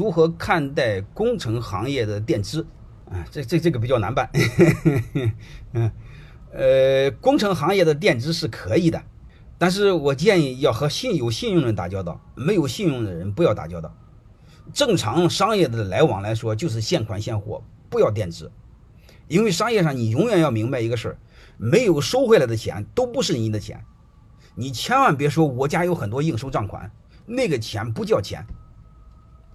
如何看待工程行业的垫资？啊，这这这个比较难办。嗯，呃，工程行业的垫资是可以的，但是我建议要和信有信用的人打交道，没有信用的人不要打交道。正常商业的来往来说，就是现款现货，不要垫资。因为商业上你永远要明白一个事儿，没有收回来的钱都不是你的钱。你千万别说我家有很多应收账款，那个钱不叫钱。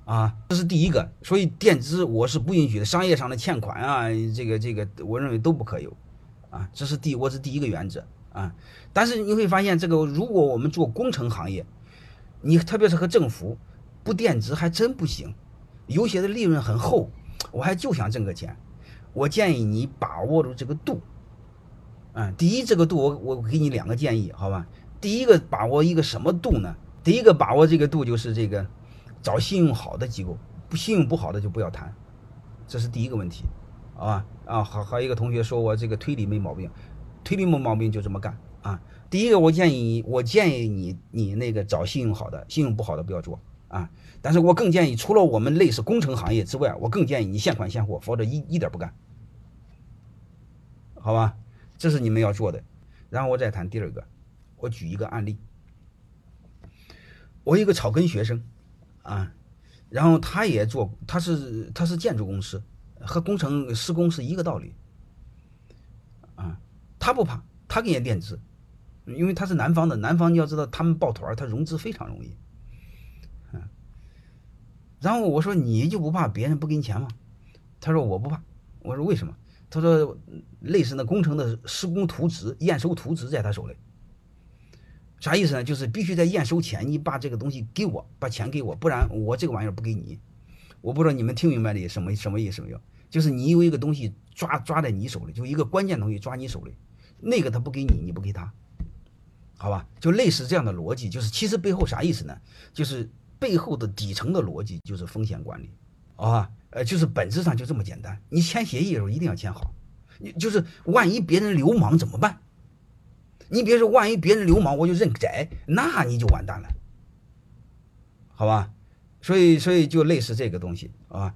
啊，这是第一个，所以垫资我是不允许的。商业上的欠款啊，这个这个，我认为都不可有，啊，这是第我是第一个原则啊。但是你会发现，这个如果我们做工程行业，你特别是和政府不垫资还真不行，有些的利润很厚，我还就想挣个钱。我建议你把握住这个度，啊，第一这个度，我我给你两个建议，好吧？第一个把握一个什么度呢？第一个把握这个度就是这个。找信用好的机构，不信用不好的就不要谈，这是第一个问题，好吧？啊，好，还有一个同学说我这个推理没毛病，推理没毛病就这么干啊。第一个，我建议你，我建议你，你那个找信用好的，信用不好的不要做啊。但是我更建议，除了我们类似工程行业之外，我更建议你现款现货，否则一一点不干，好吧？这是你们要做的。然后我再谈第二个，我举一个案例，我一个草根学生。啊，然后他也做，他是他是建筑公司，和工程施工是一个道理。啊，他不怕，他给你垫资，因为他是南方的，南方你要知道，他们抱团他融资非常容易。嗯，然后我说你就不怕别人不给你钱吗？他说我不怕。我说为什么？他说类似那工程的施工图纸、验收图纸在他手里。啥意思呢？就是必须在验收前，你把这个东西给我，把钱给我，不然我这个玩意儿不给你。我不知道你们听明白的什么什么意思没有？就是你有一个东西抓抓在你手里，就一个关键东西抓你手里，那个他不给你，你不给他，好吧？就类似这样的逻辑，就是其实背后啥意思呢？就是背后的底层的逻辑就是风险管理，啊，呃，就是本质上就这么简单。你签协议的时候一定要签好，你就是万一别人流氓怎么办？你别说，万一别人流氓，我就认栽，那你就完蛋了，好吧？所以，所以就类似这个东西啊。